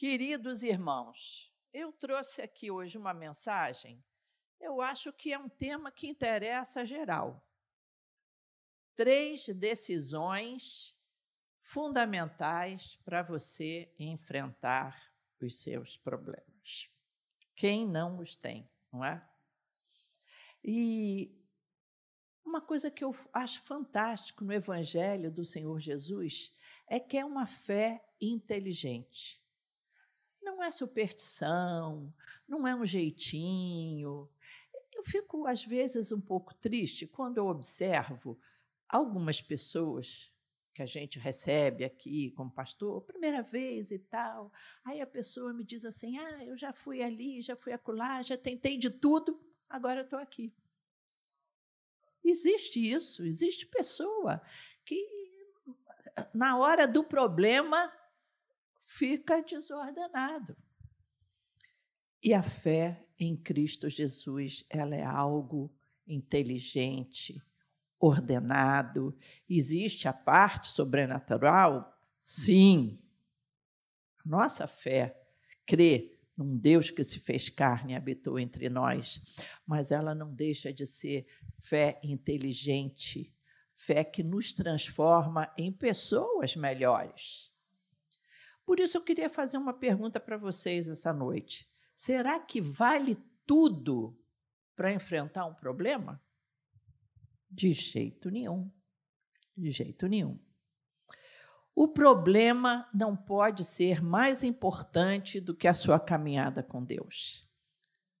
Queridos irmãos, eu trouxe aqui hoje uma mensagem, eu acho que é um tema que interessa geral. Três decisões fundamentais para você enfrentar os seus problemas. Quem não os tem, não é? E uma coisa que eu acho fantástico no Evangelho do Senhor Jesus é que é uma fé inteligente não é superstição, não é um jeitinho. Eu fico, às vezes, um pouco triste quando eu observo algumas pessoas que a gente recebe aqui como pastor, primeira vez e tal. Aí a pessoa me diz assim: ah, eu já fui ali, já fui acolá, já tentei de tudo, agora estou aqui. Existe isso, existe pessoa que, na hora do problema, fica desordenado. E a fé em Cristo Jesus, ela é algo inteligente, ordenado. Existe a parte sobrenatural? Sim. Nossa fé crê num Deus que se fez carne e habitou entre nós, mas ela não deixa de ser fé inteligente, fé que nos transforma em pessoas melhores. Por isso eu queria fazer uma pergunta para vocês essa noite. Será que vale tudo para enfrentar um problema? De jeito nenhum. De jeito nenhum. O problema não pode ser mais importante do que a sua caminhada com Deus.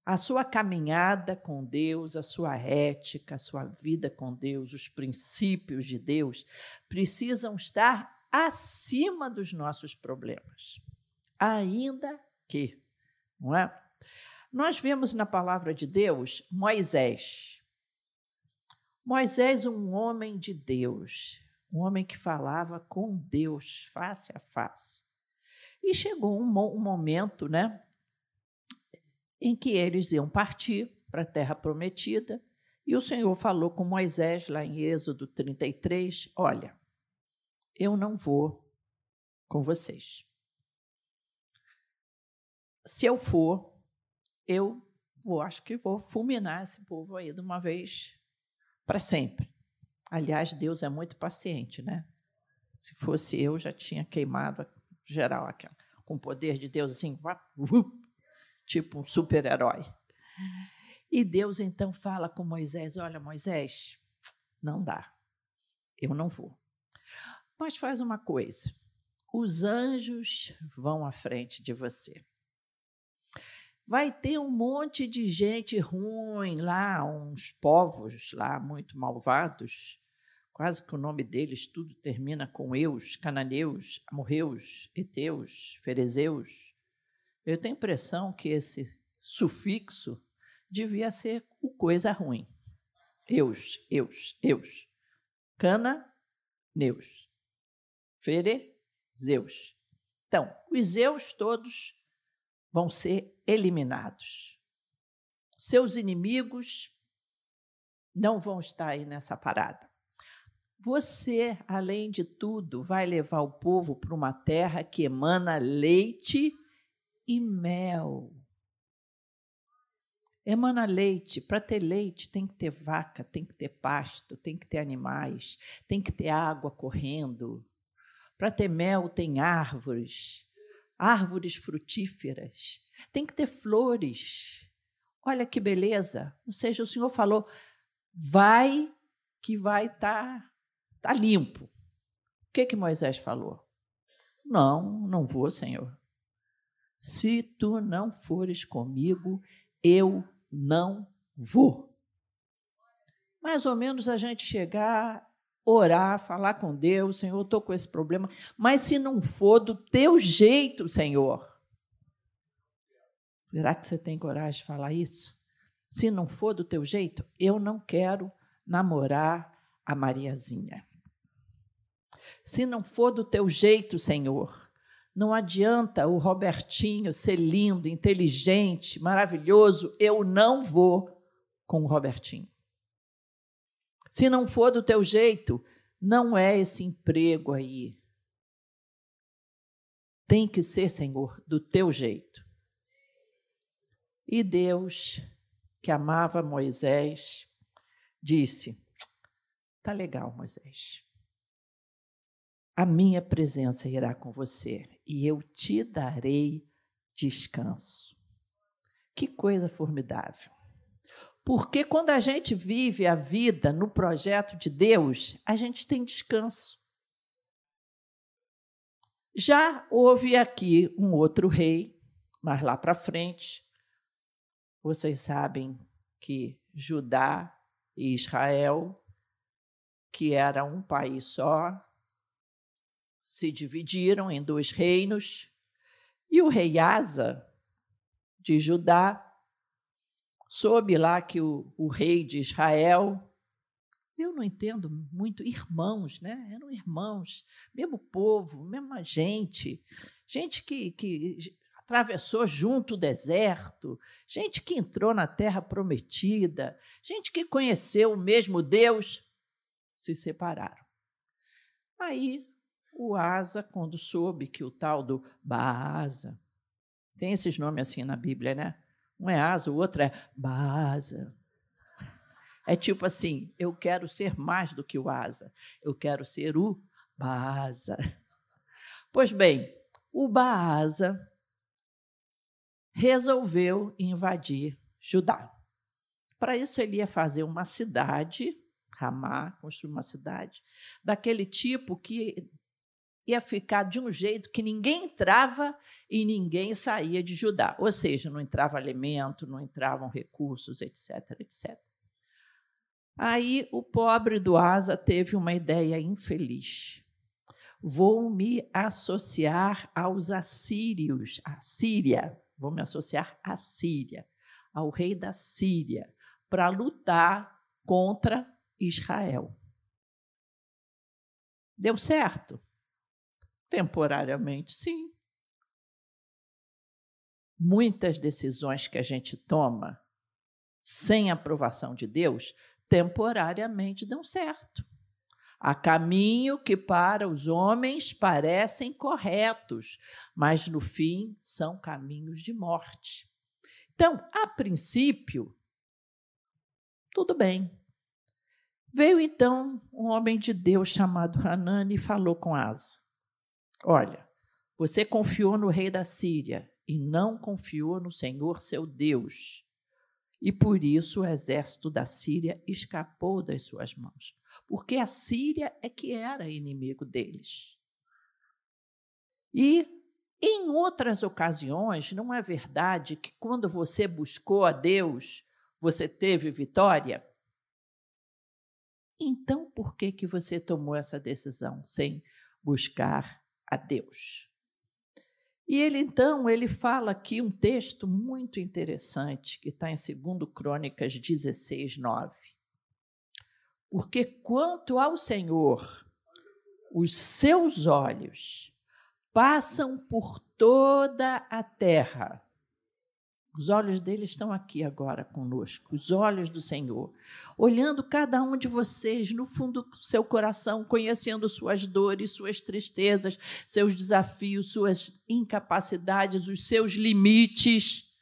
A sua caminhada com Deus, a sua ética, a sua vida com Deus, os princípios de Deus precisam estar acima dos nossos problemas. Ainda que, não é? Nós vemos na palavra de Deus Moisés. Moisés, um homem de Deus, um homem que falava com Deus face a face. E chegou um, um momento, né, em que eles iam partir para a terra prometida, e o Senhor falou com Moisés lá em Êxodo 33, olha, eu não vou com vocês. Se eu for, eu vou, acho que vou fulminar esse povo aí de uma vez para sempre. Aliás, Deus é muito paciente, né? Se fosse eu, já tinha queimado geral aquela, com o poder de Deus assim, tipo um super-herói. E Deus então fala com Moisés: Olha, Moisés, não dá, eu não vou. Mas faz uma coisa: os anjos vão à frente de você. Vai ter um monte de gente ruim lá, uns povos lá muito malvados, quase que o nome deles tudo termina com eus, cananeus, amorreus, eteus, ferezeus. Eu tenho a impressão que esse sufixo devia ser o coisa ruim. Eus, eus, eus. Cana, neus. Ferezeus. Então, os Zeus todos vão ser eliminados. Seus inimigos não vão estar aí nessa parada. Você, além de tudo, vai levar o povo para uma terra que emana leite e mel. Emana leite. Para ter leite, tem que ter vaca, tem que ter pasto, tem que ter animais, tem que ter água correndo. Para ter mel, tem árvores, árvores frutíferas, tem que ter flores. Olha que beleza. Ou seja, o Senhor falou: vai que vai estar tá, tá limpo. O que, que Moisés falou? Não, não vou, Senhor. Se tu não fores comigo, eu não vou. Mais ou menos a gente chegar orar, falar com Deus, Senhor, estou com esse problema, mas se não for do teu jeito, Senhor, será que você tem coragem de falar isso? Se não for do teu jeito, eu não quero namorar a Mariazinha. Se não for do teu jeito, Senhor, não adianta o Robertinho ser lindo, inteligente, maravilhoso, eu não vou com o Robertinho. Se não for do teu jeito, não é esse emprego aí. Tem que ser, Senhor, do teu jeito. E Deus, que amava Moisés, disse: Tá legal, Moisés. A minha presença irá com você e eu te darei descanso. Que coisa formidável. Porque quando a gente vive a vida no projeto de Deus, a gente tem descanso. Já houve aqui um outro rei, mas lá para frente, vocês sabem que Judá e Israel, que era um país só, se dividiram em dois reinos, e o rei Asa, de Judá, soube lá que o, o rei de Israel, eu não entendo muito, irmãos, né? Eram irmãos, mesmo povo, mesma gente, gente que, que atravessou junto o deserto, gente que entrou na terra prometida, gente que conheceu o mesmo Deus, se separaram. Aí o Asa, quando soube que o tal do Baasa, tem esses nomes assim na Bíblia, né? Um é Asa, o outro é Baasa. É tipo assim, eu quero ser mais do que o Asa, eu quero ser o Baasa. Pois bem, o Baasa resolveu invadir Judá. Para isso, ele ia fazer uma cidade, Ramá, construir uma cidade, daquele tipo que ia ficar de um jeito que ninguém entrava e ninguém saía de Judá. Ou seja, não entrava alimento, não entravam recursos, etc, etc. Aí o pobre do Asa teve uma ideia infeliz. Vou me associar aos assírios, a Síria. Vou me associar à Síria, ao rei da Síria, para lutar contra Israel. Deu certo? Temporariamente, sim. Muitas decisões que a gente toma sem aprovação de Deus, temporariamente dão certo. Há caminho que para os homens parecem corretos, mas no fim são caminhos de morte. Então, a princípio, tudo bem. Veio então um homem de Deus chamado Hanani e falou com Asa: Olha, você confiou no rei da Síria e não confiou no Senhor seu Deus. E por isso o exército da Síria escapou das suas mãos, porque a Síria é que era inimigo deles. E em outras ocasiões, não é verdade que quando você buscou a Deus, você teve vitória? Então, por que que você tomou essa decisão sem buscar a Deus. E ele então, ele fala aqui um texto muito interessante que está em 2 Crônicas 16, 9. Porque quanto ao Senhor, os seus olhos passam por toda a terra os olhos dele estão aqui agora conosco, os olhos do Senhor, olhando cada um de vocês no fundo do seu coração, conhecendo suas dores, suas tristezas, seus desafios, suas incapacidades, os seus limites,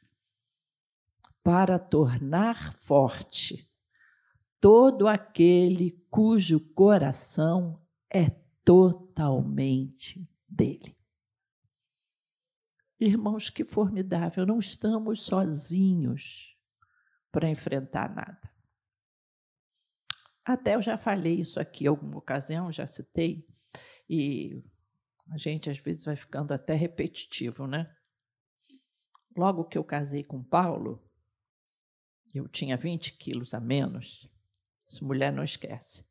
para tornar forte todo aquele cujo coração é totalmente dele. Irmãos, que formidável, não estamos sozinhos para enfrentar nada. Até eu já falei isso aqui alguma ocasião, já citei, e a gente às vezes vai ficando até repetitivo, né? Logo que eu casei com Paulo, eu tinha 20 quilos a menos, essa mulher não esquece.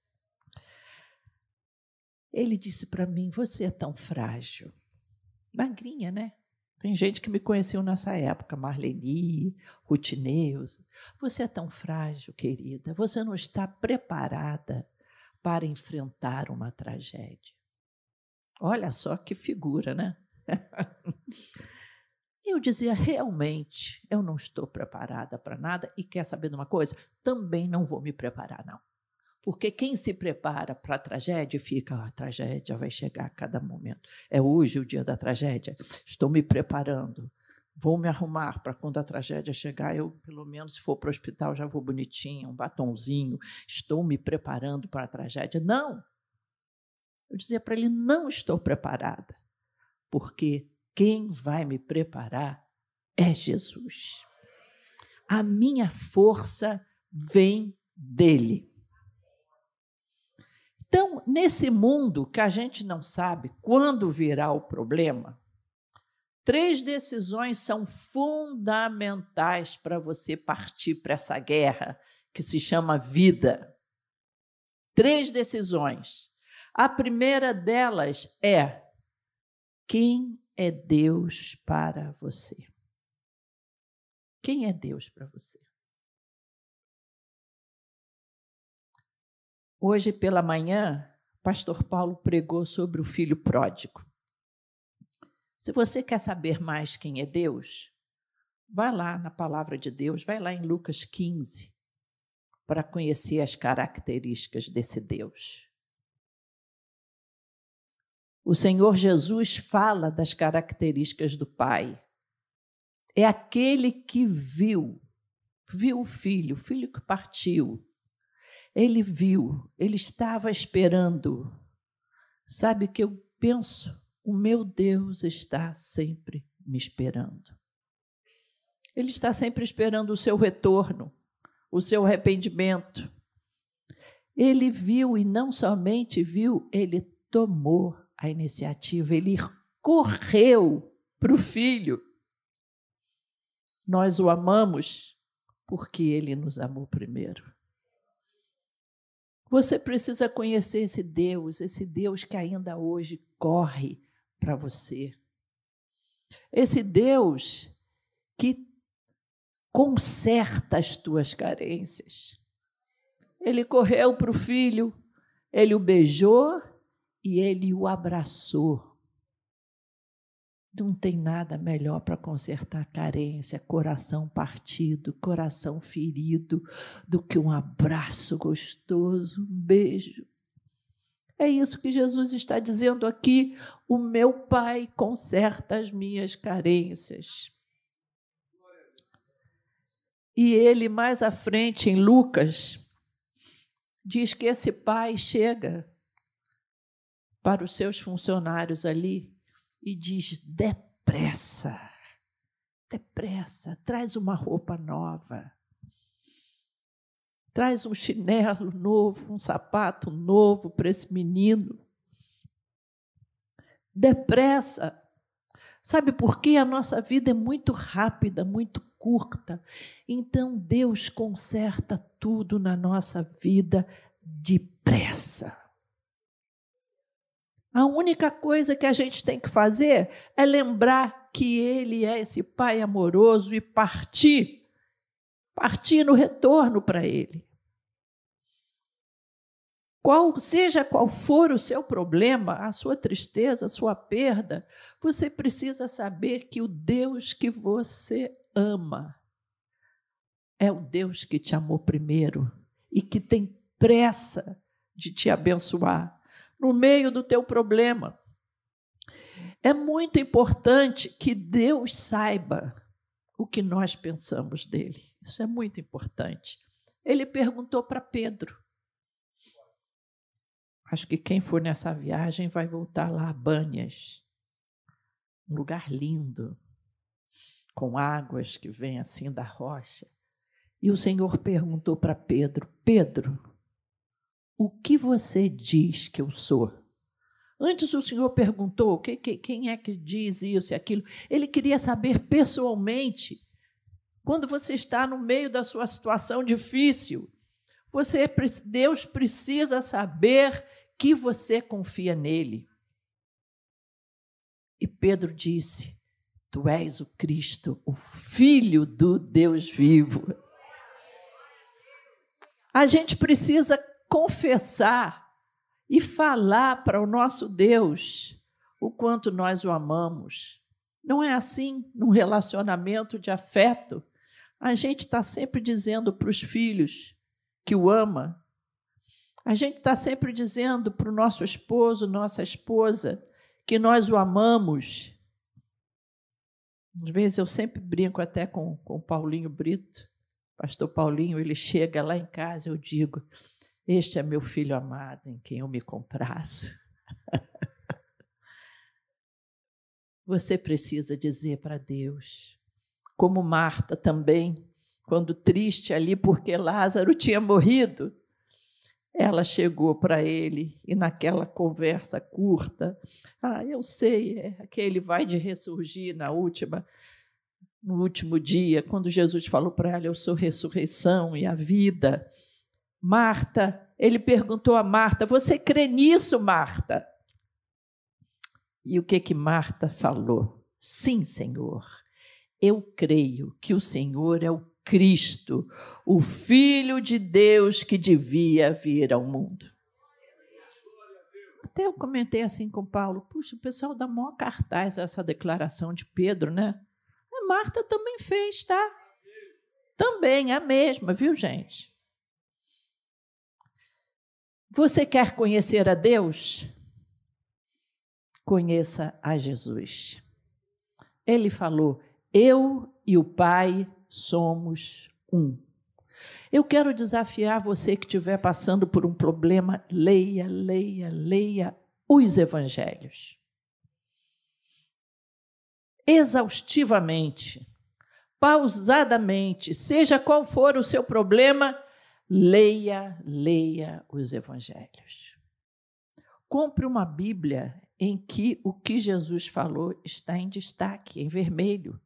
Ele disse para mim: Você é tão frágil. Magrinha, né? Tem gente que me conheceu nessa época, Marlene, Rutineus. Você é tão frágil, querida. Você não está preparada para enfrentar uma tragédia. Olha só que figura, né? Eu dizia, realmente, eu não estou preparada para nada e quer saber de uma coisa? Também não vou me preparar, não. Porque quem se prepara para a tragédia fica, ah, a tragédia vai chegar a cada momento. É hoje o dia da tragédia. Estou me preparando. Vou me arrumar para quando a tragédia chegar, eu, pelo menos, se for para o hospital, já vou bonitinho, um batonzinho. Estou me preparando para a tragédia. Não! Eu dizia para ele: não estou preparada, porque quem vai me preparar é Jesus. A minha força vem dele. Então, nesse mundo que a gente não sabe quando virá o problema, três decisões são fundamentais para você partir para essa guerra que se chama vida. Três decisões. A primeira delas é: quem é Deus para você? Quem é Deus para você? Hoje pela manhã, pastor Paulo pregou sobre o filho pródigo. Se você quer saber mais quem é Deus, vá lá na palavra de Deus, vai lá em Lucas 15 para conhecer as características desse Deus. O Senhor Jesus fala das características do Pai. É aquele que viu, viu o filho, o filho que partiu, ele viu, ele estava esperando. Sabe o que eu penso? O meu Deus está sempre me esperando. Ele está sempre esperando o seu retorno, o seu arrependimento. Ele viu e não somente viu, ele tomou a iniciativa, ele correu para o filho. Nós o amamos porque ele nos amou primeiro. Você precisa conhecer esse Deus, esse Deus que ainda hoje corre para você. Esse Deus que conserta as tuas carências. Ele correu para o filho, ele o beijou e ele o abraçou. Não tem nada melhor para consertar carência, coração partido, coração ferido, do que um abraço gostoso, um beijo. É isso que Jesus está dizendo aqui. O meu Pai conserta as minhas carências. E ele, mais à frente, em Lucas, diz que esse pai chega para os seus funcionários ali e diz: depressa, depressa, traz uma roupa nova, traz um chinelo novo, um sapato novo para esse menino. Depressa. Sabe por quê? A nossa vida é muito rápida, muito curta. Então Deus conserta tudo na nossa vida depressa. A única coisa que a gente tem que fazer é lembrar que Ele é esse Pai amoroso e partir, partir no retorno para Ele. Qual, seja qual for o seu problema, a sua tristeza, a sua perda, você precisa saber que o Deus que você ama é o Deus que te amou primeiro e que tem pressa de te abençoar no meio do teu problema. É muito importante que Deus saiba o que nós pensamos dele. Isso é muito importante. Ele perguntou para Pedro. Acho que quem for nessa viagem vai voltar lá a Banhas. Um lugar lindo, com águas que vêm assim da rocha. E o Senhor perguntou para Pedro: Pedro, o que você diz que eu sou? Antes o senhor perguntou quem é que diz isso e aquilo. Ele queria saber pessoalmente. Quando você está no meio da sua situação difícil, você, Deus precisa saber que você confia nele. E Pedro disse: Tu és o Cristo, o Filho do Deus vivo. A gente precisa confessar e falar para o nosso Deus o quanto nós o amamos. Não é assim num relacionamento de afeto. A gente está sempre dizendo para os filhos que o ama. A gente está sempre dizendo para o nosso esposo, nossa esposa, que nós o amamos. Às vezes eu sempre brinco até com, o Paulinho Brito, pastor Paulinho, ele chega lá em casa, eu digo: Este é meu filho amado, em quem eu me compraço. Você precisa dizer para Deus, como Marta também, quando triste ali porque Lázaro tinha morrido, ela chegou para ele e naquela conversa curta, ah, eu sei, é que ele vai de ressurgir na última no último dia, quando Jesus falou para ela, eu sou ressurreição e a vida. Marta, ele perguntou a Marta, você crê nisso, Marta? E o que que Marta falou? Sim, Senhor. Eu creio que o Senhor é o Cristo, o Filho de Deus que devia vir ao mundo. Até eu comentei assim com Paulo: puxa, o pessoal dá maior cartaz a essa declaração de Pedro, né? A Marta também fez, tá? Também, a mesma, viu, gente? Você quer conhecer a Deus? Conheça a Jesus. Ele falou: Eu e o Pai somos um. Eu quero desafiar você que estiver passando por um problema, leia, leia, leia os evangelhos. Exaustivamente, pausadamente, seja qual for o seu problema, leia, leia os evangelhos. Compre uma Bíblia em que o que Jesus falou está em destaque, em vermelho.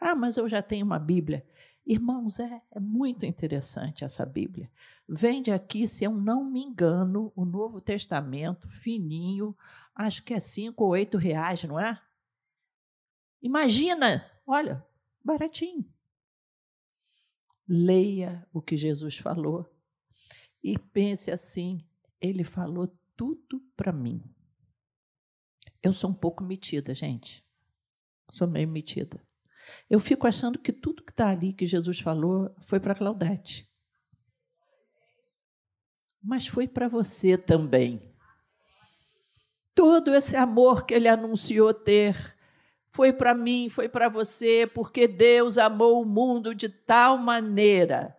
Ah, mas eu já tenho uma Bíblia. Irmãos, é, é, muito interessante essa Bíblia. Vende aqui, se eu não me engano, o Novo Testamento, fininho, acho que é cinco ou oito reais, não é? Imagina, olha, baratinho. Leia o que Jesus falou e pense assim: ele falou tudo para mim. Eu sou um pouco metida, gente. Sou meio metida. Eu fico achando que tudo que está ali que Jesus falou foi para Claudete. Mas foi para você também. Todo esse amor que ele anunciou ter foi para mim, foi para você, porque Deus amou o mundo de tal maneira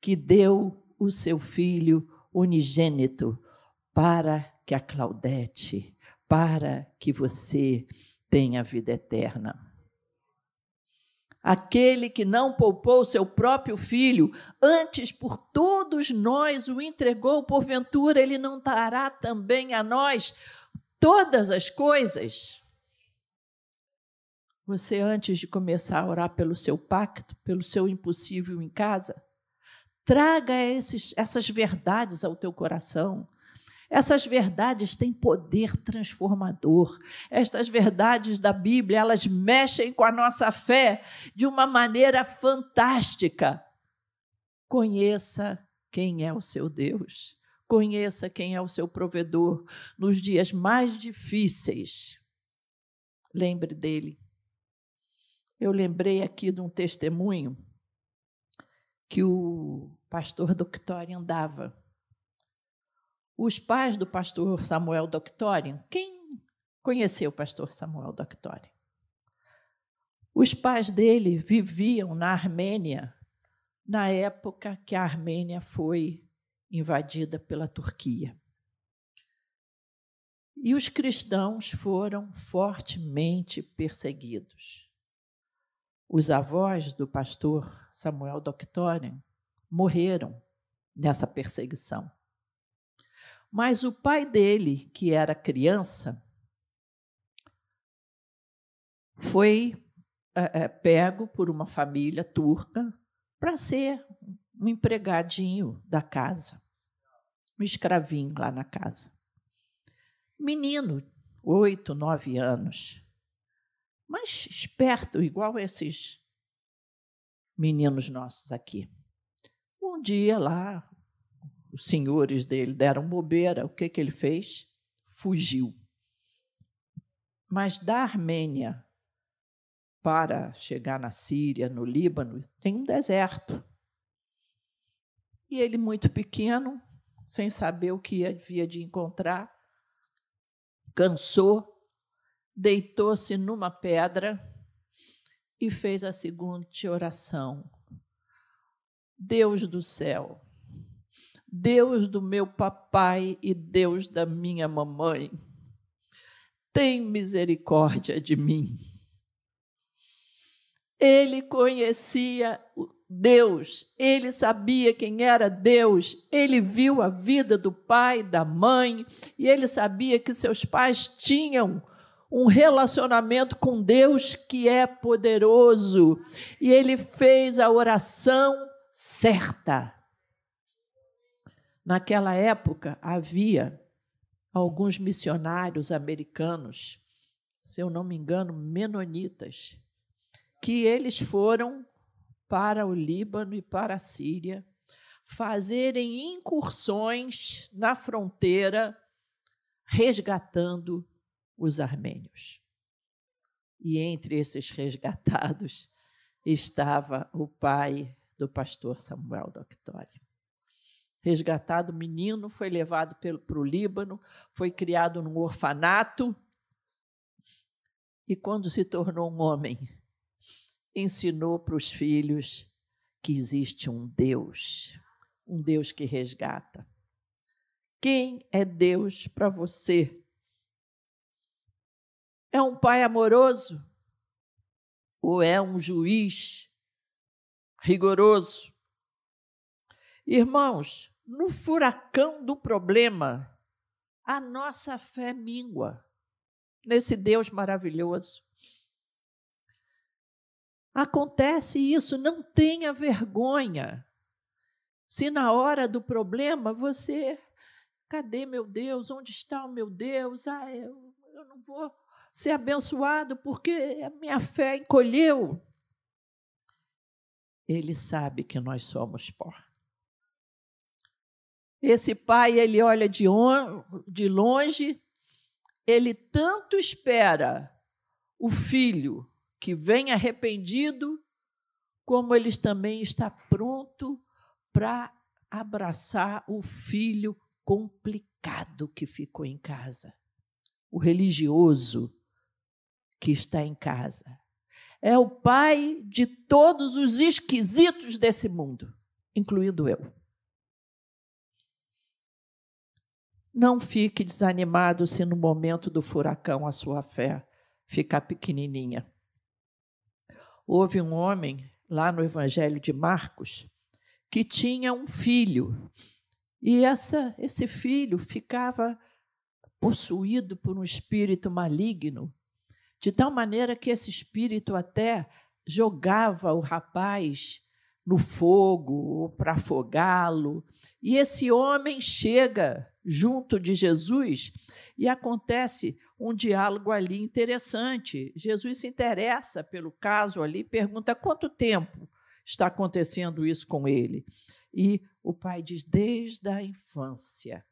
que deu o seu filho unigênito para que a Claudete, para que você tenha vida eterna aquele que não poupou seu próprio filho, antes por todos nós o entregou, porventura ele não dará também a nós todas as coisas? Você, antes de começar a orar pelo seu pacto, pelo seu impossível em casa, traga esses, essas verdades ao teu coração. Essas verdades têm poder transformador. Estas verdades da Bíblia, elas mexem com a nossa fé de uma maneira fantástica. Conheça quem é o seu Deus. Conheça quem é o seu provedor nos dias mais difíceis. Lembre dele. Eu lembrei aqui de um testemunho que o pastor Doctorian dava os pais do pastor Samuel Doctorian, quem conheceu o pastor Samuel Doctorian? Os pais dele viviam na Armênia na época que a Armênia foi invadida pela Turquia. E os cristãos foram fortemente perseguidos. Os avós do pastor Samuel Doctorian morreram nessa perseguição. Mas o pai dele, que era criança, foi é, é, pego por uma família turca para ser um empregadinho da casa, um escravinho lá na casa. Menino, oito, nove anos, mas esperto, igual esses meninos nossos aqui. Um dia lá, os senhores dele deram bobeira, o que, que ele fez? Fugiu. Mas da Armênia para chegar na Síria, no Líbano, tem um deserto. E ele, muito pequeno, sem saber o que havia de encontrar, cansou, deitou-se numa pedra e fez a seguinte oração: Deus do céu, Deus do meu papai e Deus da minha mamãe, tem misericórdia de mim. Ele conhecia Deus, ele sabia quem era Deus, ele viu a vida do pai, da mãe, e ele sabia que seus pais tinham um relacionamento com Deus que é poderoso, e ele fez a oração certa. Naquela época havia alguns missionários americanos, se eu não me engano, menonitas, que eles foram para o Líbano e para a Síria fazerem incursões na fronteira, resgatando os armênios. E entre esses resgatados estava o pai do pastor Samuel Doctori. Resgatado menino, foi levado para o Líbano, foi criado num orfanato e, quando se tornou um homem, ensinou para os filhos que existe um Deus, um Deus que resgata. Quem é Deus para você? É um pai amoroso? Ou é um juiz rigoroso? Irmãos, no furacão do problema, a nossa fé mingua nesse Deus maravilhoso. Acontece isso, não tenha vergonha. Se na hora do problema você, cadê meu Deus? Onde está o meu Deus? Ah, eu, eu não vou ser abençoado porque a minha fé encolheu. Ele sabe que nós somos pó. Esse pai, ele olha de, on, de longe, ele tanto espera o filho que vem arrependido, como ele também está pronto para abraçar o filho complicado que ficou em casa, o religioso que está em casa. É o pai de todos os esquisitos desse mundo, incluindo eu. Não fique desanimado se no momento do furacão a sua fé ficar pequenininha. Houve um homem lá no Evangelho de Marcos que tinha um filho e essa, esse filho ficava possuído por um espírito maligno, de tal maneira que esse espírito até jogava o rapaz no fogo para afogá-lo. E esse homem chega junto de Jesus e acontece um diálogo ali interessante. Jesus se interessa pelo caso ali, pergunta quanto tempo está acontecendo isso com ele. E o pai diz: desde a infância.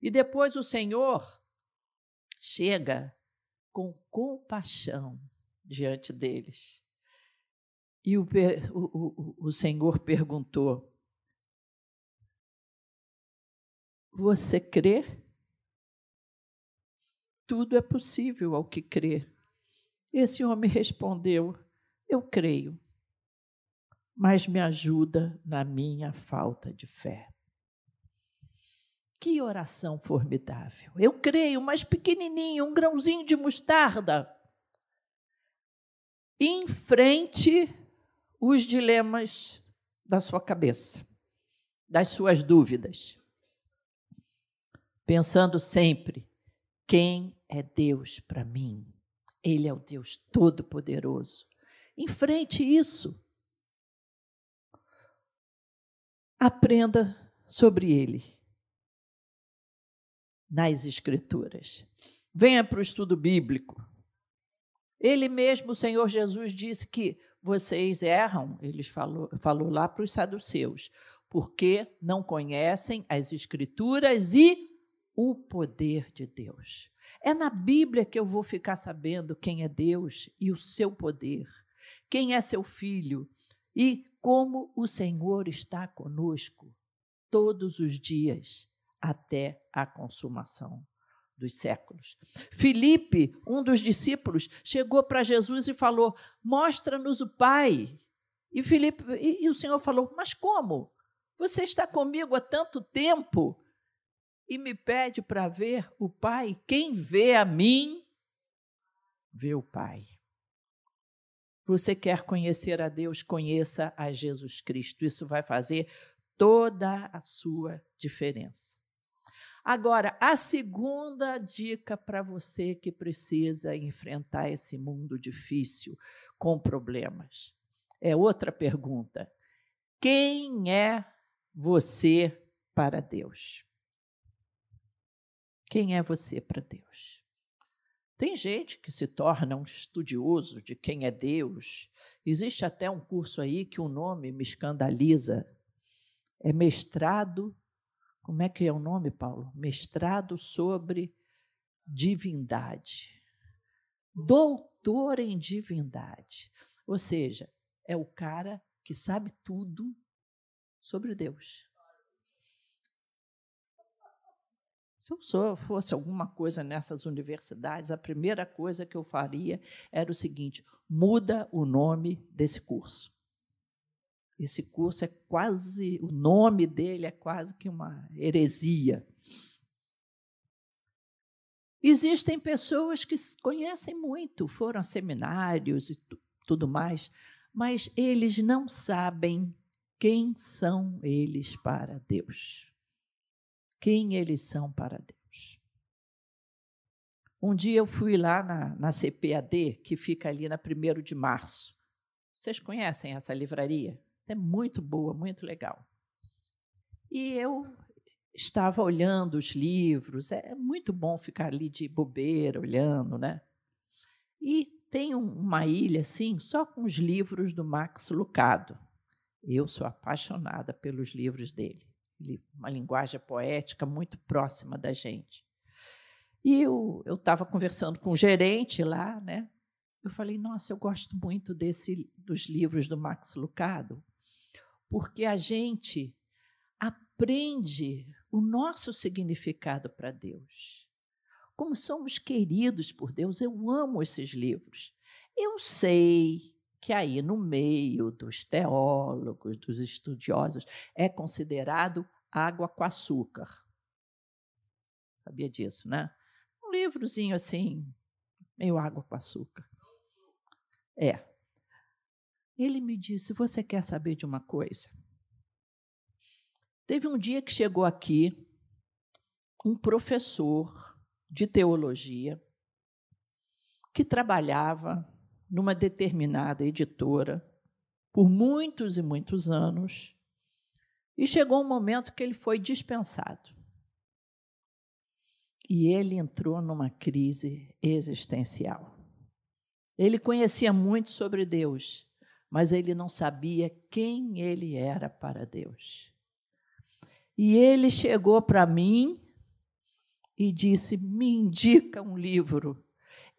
E depois o Senhor chega com compaixão diante deles. E o, o, o, Senhor perguntou: Você crê? Tudo é possível ao que crê. Esse homem respondeu: Eu creio, mas me ajuda na minha falta de fé. Que oração formidável. Eu creio, mas pequenininho, um grãozinho de mostarda. Enfrente os dilemas da sua cabeça, das suas dúvidas pensando sempre: quem é Deus para mim? Ele é o Deus Todo-Poderoso. Enfrente isso. Aprenda sobre ele nas Escrituras. Venha para o estudo bíblico. Ele mesmo, o Senhor Jesus, disse que vocês erram, ele falou, falou lá para os saduceus, porque não conhecem as Escrituras e o poder de Deus. É na Bíblia que eu vou ficar sabendo quem é Deus e o seu poder, quem é seu filho e como o Senhor está conosco todos os dias até a consumação dos séculos. Filipe, um dos discípulos, chegou para Jesus e falou: Mostra-nos o Pai. E, Filipe, e, e o Senhor falou: Mas como? Você está comigo há tanto tempo e me pede para ver o Pai? Quem vê a mim, vê o Pai. Você quer conhecer a Deus, conheça a Jesus Cristo. Isso vai fazer toda a sua diferença. Agora, a segunda dica para você que precisa enfrentar esse mundo difícil com problemas é outra pergunta. Quem é você para Deus? Quem é você para Deus? Tem gente que se torna um estudioso de quem é Deus. Existe até um curso aí que o nome me escandaliza. É mestrado como é que é o nome, Paulo? Mestrado sobre divindade. Doutor em divindade. Ou seja, é o cara que sabe tudo sobre Deus. Se eu fosse alguma coisa nessas universidades, a primeira coisa que eu faria era o seguinte: muda o nome desse curso. Esse curso é quase, o nome dele é quase que uma heresia. Existem pessoas que conhecem muito, foram a seminários e tudo mais, mas eles não sabem quem são eles para Deus. Quem eles são para Deus. Um dia eu fui lá na, na CPAD, que fica ali na 1 de março. Vocês conhecem essa livraria? É muito boa, muito legal. E eu estava olhando os livros, é muito bom ficar ali de bobeira, olhando, né? E tem uma ilha assim, só com os livros do Max Lucado. Eu sou apaixonada pelos livros dele. Ele, uma linguagem poética muito próxima da gente. E eu estava conversando com o gerente lá, né? Eu falei, nossa, eu gosto muito desse dos livros do Max Lucado, porque a gente aprende o nosso significado para Deus. Como somos queridos por Deus, eu amo esses livros. Eu sei que aí no meio dos teólogos, dos estudiosos, é considerado água com açúcar. Sabia disso, né? Um livrozinho assim, meio água com açúcar. É, ele me disse: Você quer saber de uma coisa? Teve um dia que chegou aqui um professor de teologia que trabalhava numa determinada editora por muitos e muitos anos e chegou um momento que ele foi dispensado. E ele entrou numa crise existencial. Ele conhecia muito sobre Deus, mas ele não sabia quem ele era para Deus. E ele chegou para mim e disse: Me indica um livro.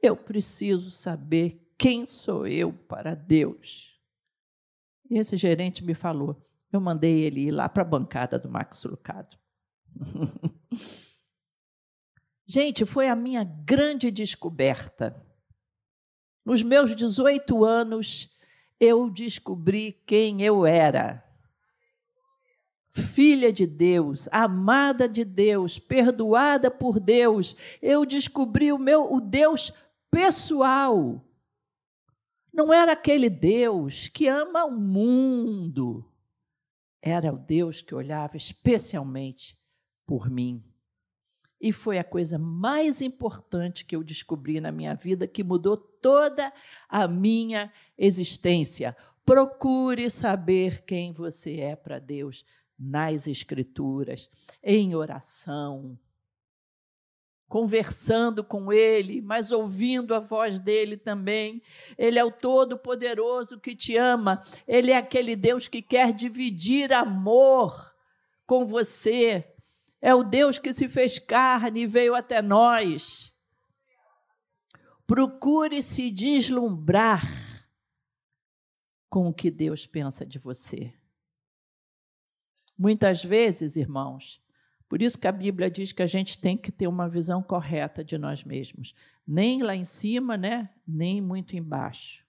Eu preciso saber quem sou eu para Deus. E esse gerente me falou. Eu mandei ele ir lá para a bancada do Max Lucado. Gente, foi a minha grande descoberta. Nos meus 18 anos, eu descobri quem eu era. Filha de Deus, amada de Deus, perdoada por Deus, eu descobri o meu o Deus pessoal. Não era aquele Deus que ama o mundo. Era o Deus que olhava especialmente por mim. E foi a coisa mais importante que eu descobri na minha vida, que mudou toda a minha existência. Procure saber quem você é para Deus nas Escrituras, em oração, conversando com Ele, mas ouvindo a voz dele também. Ele é o Todo-Poderoso que te ama, Ele é aquele Deus que quer dividir amor com você. É o Deus que se fez carne e veio até nós. Procure se deslumbrar com o que Deus pensa de você. Muitas vezes, irmãos, Por isso que a Bíblia diz que a gente tem que ter uma visão correta de nós mesmos, nem lá em cima, né? Nem muito embaixo.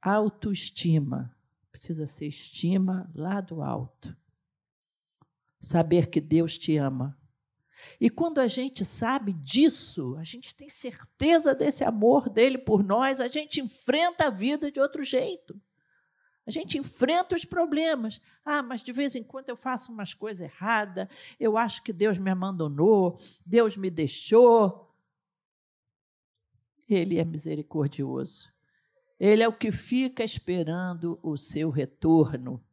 Autoestima precisa ser estima lá do alto. Saber que Deus te ama. E quando a gente sabe disso, a gente tem certeza desse amor dele por nós, a gente enfrenta a vida de outro jeito. A gente enfrenta os problemas. Ah, mas de vez em quando eu faço umas coisas erradas, eu acho que Deus me abandonou, Deus me deixou. Ele é misericordioso. Ele é o que fica esperando o seu retorno.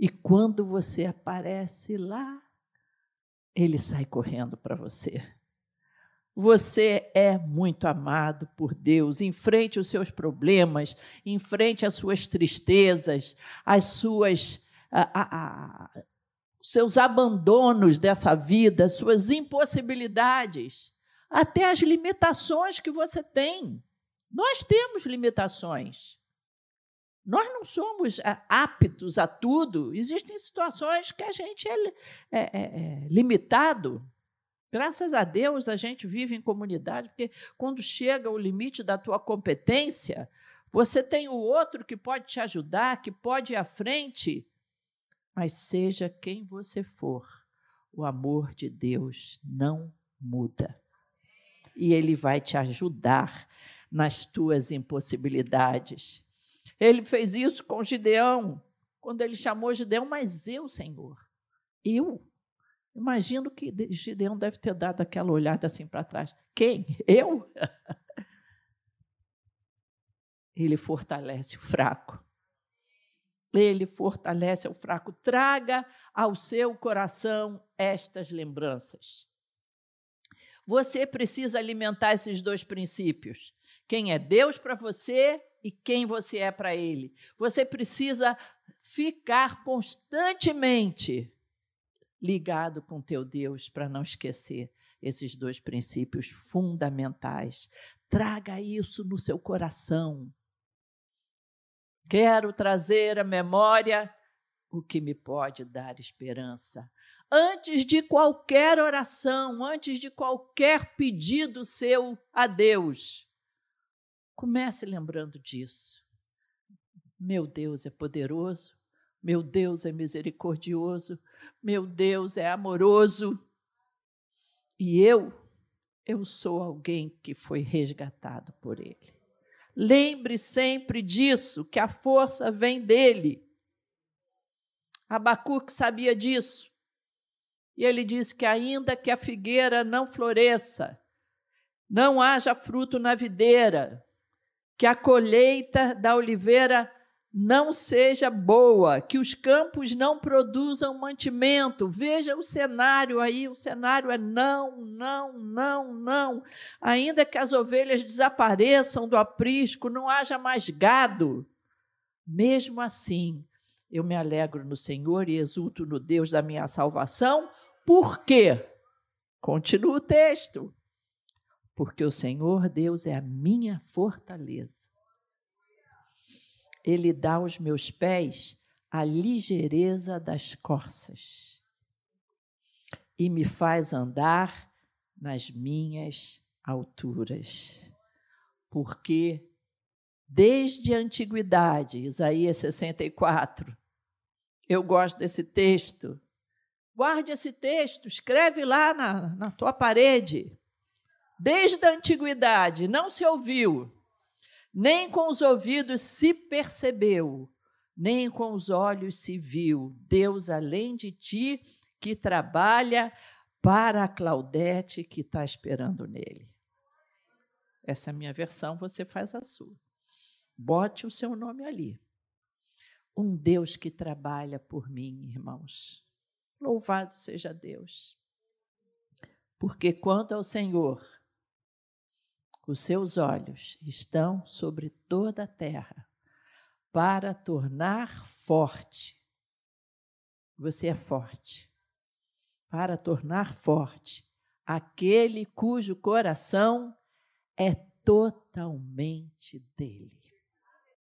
E quando você aparece lá, ele sai correndo para você. Você é muito amado por Deus. Enfrente os seus problemas, enfrente as suas tristezas, as suas a, a, seus abandonos dessa vida, suas impossibilidades, até as limitações que você tem. Nós temos limitações. Nós não somos aptos a tudo. Existem situações que a gente é, é, é, é limitado. Graças a Deus a gente vive em comunidade, porque quando chega o limite da tua competência, você tem o outro que pode te ajudar, que pode ir à frente. Mas seja quem você for, o amor de Deus não muda. E ele vai te ajudar nas tuas impossibilidades. Ele fez isso com Gideão, quando ele chamou Gideão, mas eu, Senhor, eu Imagino que Gideão deve ter dado aquela olhada assim para trás. Quem? Eu? Ele fortalece o fraco. Ele fortalece o fraco. Traga ao seu coração estas lembranças. Você precisa alimentar esses dois princípios. Quem é Deus para você e quem você é para Ele. Você precisa ficar constantemente ligado com teu Deus para não esquecer esses dois princípios fundamentais. Traga isso no seu coração. Quero trazer à memória o que me pode dar esperança. Antes de qualquer oração, antes de qualquer pedido seu a Deus, comece lembrando disso. Meu Deus é poderoso, meu Deus é misericordioso, meu Deus é amoroso. E eu, eu sou alguém que foi resgatado por Ele. Lembre sempre disso, que a força vem dele. Abacuque sabia disso. E ele disse que, ainda que a figueira não floresça, não haja fruto na videira, que a colheita da oliveira não seja boa, que os campos não produzam mantimento. Veja o cenário aí, o cenário é não, não, não, não. Ainda que as ovelhas desapareçam do aprisco, não haja mais gado. Mesmo assim, eu me alegro no Senhor e exulto no Deus da minha salvação. Por quê? Continua o texto. Porque o Senhor Deus é a minha fortaleza ele dá aos meus pés a ligeireza das corças e me faz andar nas minhas alturas. Porque desde a antiguidade, Isaías 64, eu gosto desse texto. Guarde esse texto, escreve lá na, na tua parede. Desde a antiguidade não se ouviu nem com os ouvidos se percebeu, nem com os olhos se viu. Deus além de ti que trabalha para a Claudete que está esperando nele. Essa é a minha versão, você faz a sua. Bote o seu nome ali. Um Deus que trabalha por mim, irmãos. Louvado seja Deus. Porque quanto ao Senhor, os seus olhos estão sobre toda a terra para tornar forte. Você é forte. Para tornar forte aquele cujo coração é totalmente dele.